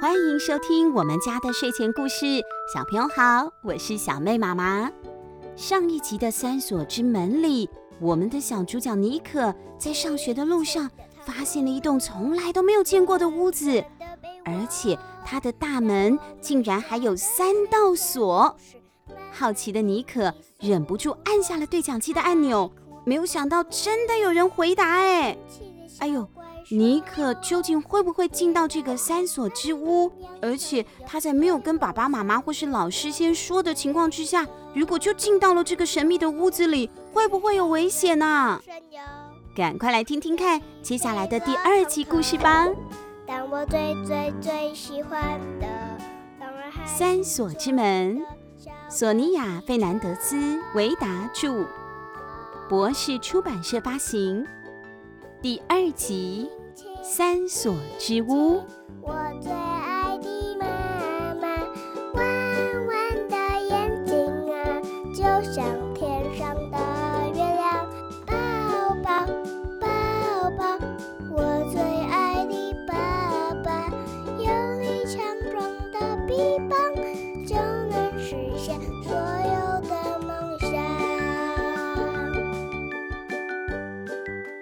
欢迎收听我们家的睡前故事。小朋友好，我是小妹妈妈。上一集的三锁之门里，我们的小主角妮可在上学的路上发现了一栋从来都没有见过的屋子，而且它的大门竟然还有三道锁。好奇的妮可忍不住按下了对讲机的按钮，没有想到真的有人回答，哎，哎呦！妮可究竟会不会进到这个三锁之屋？而且他在没有跟爸爸妈妈或是老师先说的情况之下，如果就进到了这个神秘的屋子里，会不会有危险呢？赶快来听听看接下来的第二集故事吧。当我最最最喜欢的三锁之门，索尼娅·费南德斯维达著，博士出版社发行，第二集。三所之屋。我最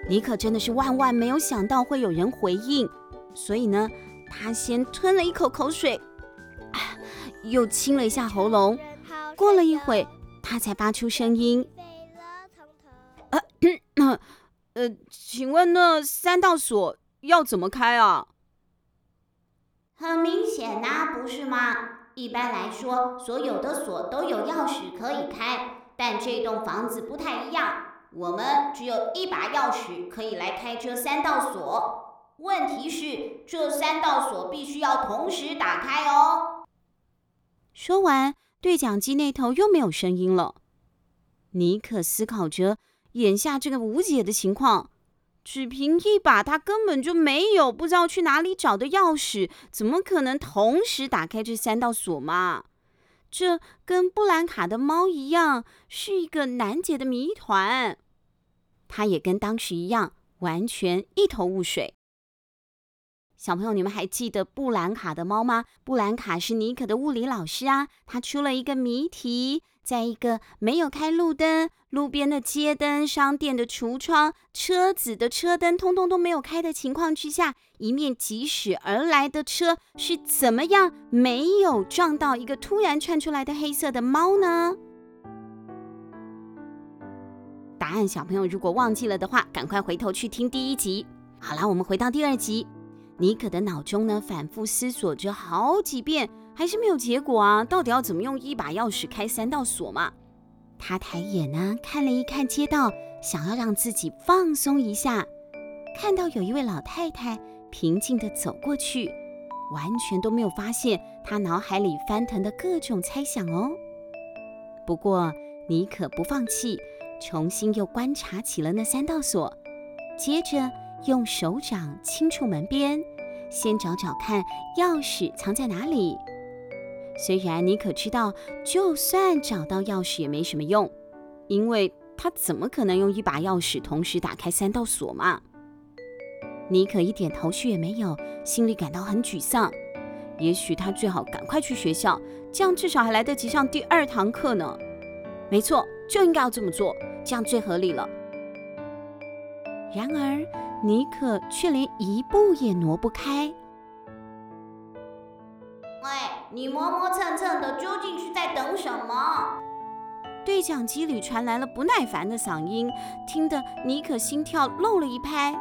想。妮可真的是万万没有想到会有人回应，所以呢，他先吞了一口口水，又清了一下喉咙。过了一会，他才发出声音：“呃，呃，请问那三道锁要怎么开啊？”很明显呐，不是吗？一般来说，所有的锁都有钥匙可以开，但这栋房子不太一样。我们只有一把钥匙可以来开这三道锁。问题是，这三道锁必须要同时打开哦。说完，对讲机那头又没有声音了。妮可思考着眼下这个无解的情况，只凭一把他根本就没有不知道去哪里找的钥匙，怎么可能同时打开这三道锁嘛？这跟布兰卡的猫一样，是一个难解的谜团。他也跟当时一样，完全一头雾水。小朋友，你们还记得布兰卡的猫吗？布兰卡是妮可的物理老师啊。他出了一个谜题，在一个没有开路灯、路边的街灯、商店的橱窗、车子的车灯通通都没有开的情况之下，一面疾驶而来的车是怎么样没有撞到一个突然窜出来的黑色的猫呢？答案，小朋友如果忘记了的话，赶快回头去听第一集。好啦，我们回到第二集。妮可的脑中呢，反复思索着好几遍，还是没有结果啊！到底要怎么用一把钥匙开三道锁嘛？他抬眼呢，看了一看街道，想要让自己放松一下。看到有一位老太太平静地走过去，完全都没有发现他脑海里翻腾的各种猜想哦。不过妮可不放弃，重新又观察起了那三道锁，接着。用手掌轻触门边，先找找看钥匙藏在哪里。虽然妮可知道，就算找到钥匙也没什么用，因为他怎么可能用一把钥匙同时打开三道锁嘛？妮可一点头绪也没有，心里感到很沮丧。也许他最好赶快去学校，这样至少还来得及上第二堂课呢。没错，就应该要这么做，这样最合理了。然而。妮可却连一步也挪不开。喂，你磨磨蹭蹭的，究竟是在等什么？对讲机里传来了不耐烦的嗓音，听得妮可心跳漏了一拍。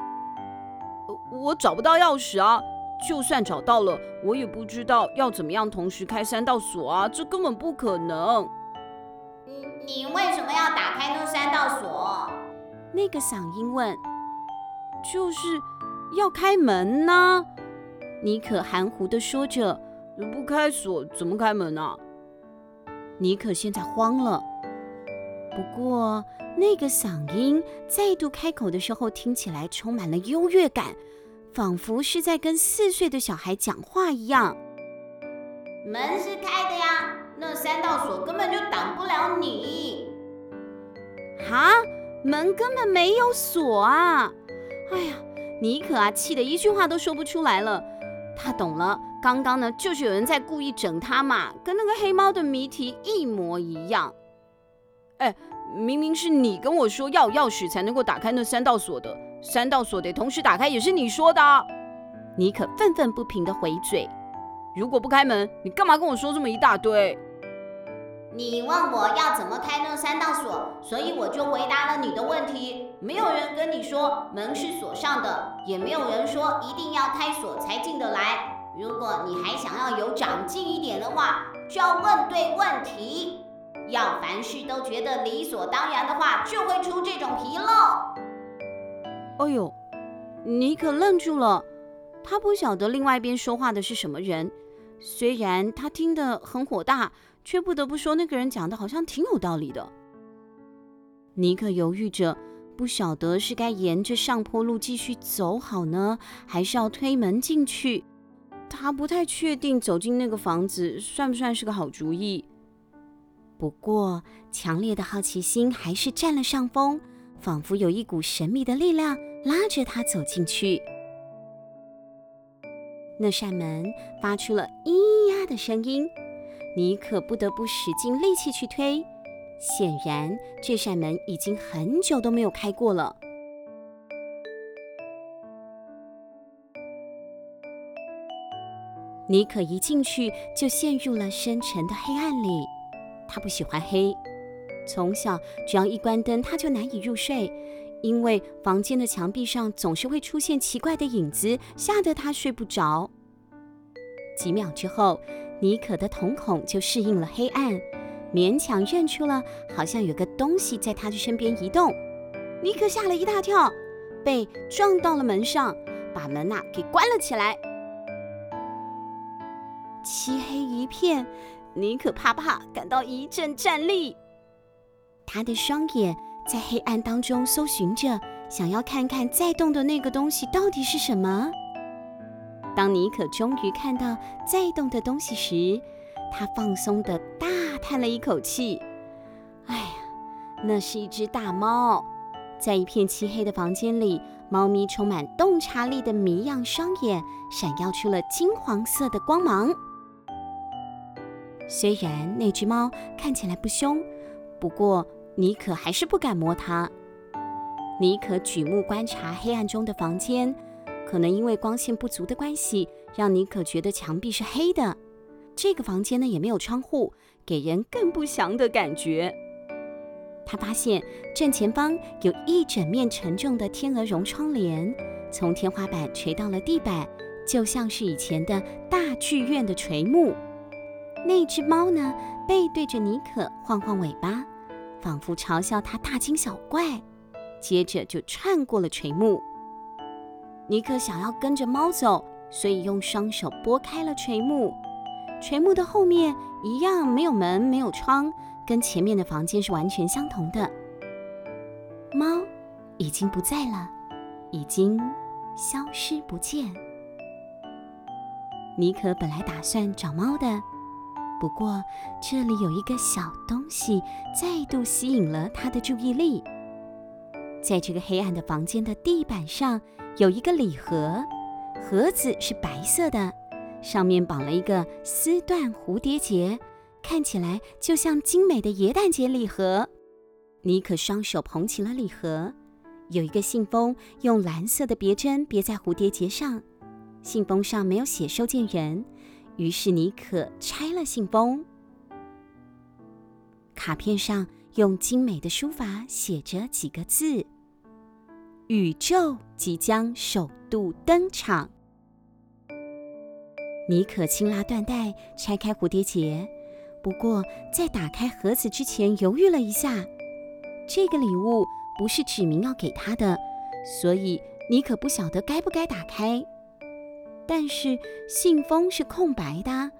我找不到钥匙啊！就算找到了，我也不知道要怎么样同时开三道锁啊！这根本不可能。你你为什么要打开那三道锁？那个嗓音问。就是要开门呢、啊，妮可含糊地说着：“不开锁怎么开门啊？”妮可现在慌了。不过那个嗓音再度开口的时候，听起来充满了优越感，仿佛是在跟四岁的小孩讲话一样。门是开的呀，那三道锁根本就挡不了你。哈，门根本没有锁啊！哎呀，妮可啊，气得一句话都说不出来了。他懂了，刚刚呢，就是有人在故意整他嘛，跟那个黑猫的谜题一模一样。哎，明明是你跟我说要钥匙才能够打开那三道锁的，三道锁得同时打开也是你说的。妮可愤愤不平的回嘴：“如果不开门，你干嘛跟我说这么一大堆？”你问我要怎么开那三所以我就回答了你的问题。没有人跟你说门是锁上的，也没有人说一定要开锁才进得来。如果你还想要有长进一点的话，就要问对问题。要凡事都觉得理所当然的话，就会出这种纰漏。哎呦，你可愣住了，他不晓得另外一边说话的是什么人。虽然他听得很火大。却不得不说，那个人讲的好像挺有道理的。尼克犹豫着，不晓得是该沿着上坡路继续走好呢，还是要推门进去。他不太确定走进那个房子算不算是个好主意。不过，强烈的好奇心还是占了上风，仿佛有一股神秘的力量拉着他走进去。那扇门发出了“咿呀”的声音。尼可不得不使尽力气去推，显然这扇门已经很久都没有开过了。妮可一进去就陷入了深沉的黑暗里。她不喜欢黑，从小只要一关灯，她就难以入睡，因为房间的墙壁上总是会出现奇怪的影子，吓得她睡不着。几秒之后，妮可的瞳孔就适应了黑暗，勉强认出了好像有个东西在他的身边移动。妮可吓了一大跳，被撞到了门上，把门呐给关了起来。漆黑一片，妮可怕怕，感到一阵战栗。他的双眼在黑暗当中搜寻着，想要看看在动的那个东西到底是什么。当妮可终于看到在动的东西时，他放松的大叹了一口气。哎呀，那是一只大猫，在一片漆黑的房间里，猫咪充满洞察力的谜样双眼闪耀出了金黄色的光芒。虽然那只猫看起来不凶，不过妮可还是不敢摸它。妮可举目观察黑暗中的房间。可能因为光线不足的关系，让妮可觉得墙壁是黑的。这个房间呢，也没有窗户，给人更不祥的感觉。他发现正前方有一整面沉重的天鹅绒窗帘，从天花板垂到了地板，就像是以前的大剧院的垂幕。那只猫呢，背对着妮可晃晃尾巴，仿佛嘲笑她大惊小怪，接着就窜过了垂幕。妮可想要跟着猫走，所以用双手拨开了垂幕。垂幕的后面一样没有门，没有窗，跟前面的房间是完全相同的。猫已经不在了，已经消失不见。妮可本来打算找猫的，不过这里有一个小东西再度吸引了她的注意力。在这个黑暗的房间的地板上，有一个礼盒，盒子是白色的，上面绑了一个丝缎蝴蝶结，看起来就像精美的耶诞节礼盒。妮可双手捧起了礼盒，有一个信封，用蓝色的别针别在蝴蝶结上，信封上没有写收件人，于是妮可拆了信封。卡片上用精美的书法写着几个字。宇宙即将首度登场。妮可轻拉缎带，拆开蝴蝶结。不过，在打开盒子之前，犹豫了一下。这个礼物不是指明要给她的，所以妮可不晓得该不该打开。但是信封是空白的，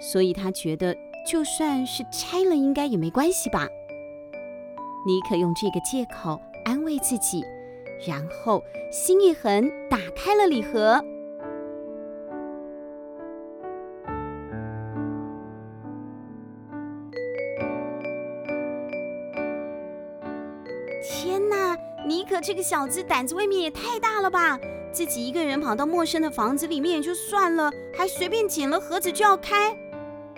所以她觉得就算是拆了，应该也没关系吧。妮可用这个借口安慰自己。然后心一横，打开了礼盒。天哪，妮可这个小子胆子未免也太大了吧！自己一个人跑到陌生的房子里面也就算了，还随便捡了盒子就要开。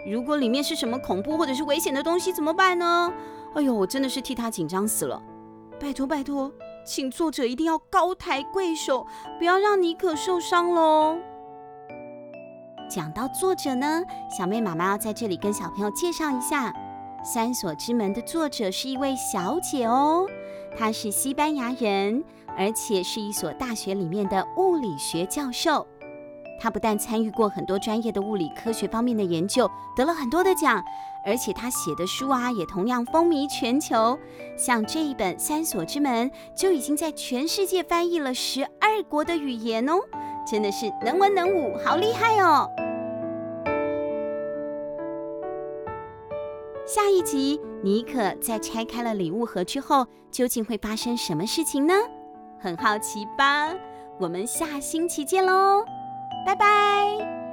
如果里面是什么恐怖或者是危险的东西怎么办呢？哎呦，我真的是替他紧张死了。拜托拜托，请作者一定要高抬贵手，不要让妮可受伤喽。讲到作者呢，小妹妈妈要在这里跟小朋友介绍一下，《三锁之门》的作者是一位小姐哦，他是西班牙人，而且是一所大学里面的物理学教授。他不但参与过很多专业的物理科学方面的研究，得了很多的奖，而且他写的书啊也同样风靡全球。像这一本《三锁之门》，就已经在全世界翻译了十二国的语言哦。真的是能文能武，好厉害哦！下一集，妮可在拆开了礼物盒之后，究竟会发生什么事情呢？很好奇吧？我们下星期见喽，拜拜。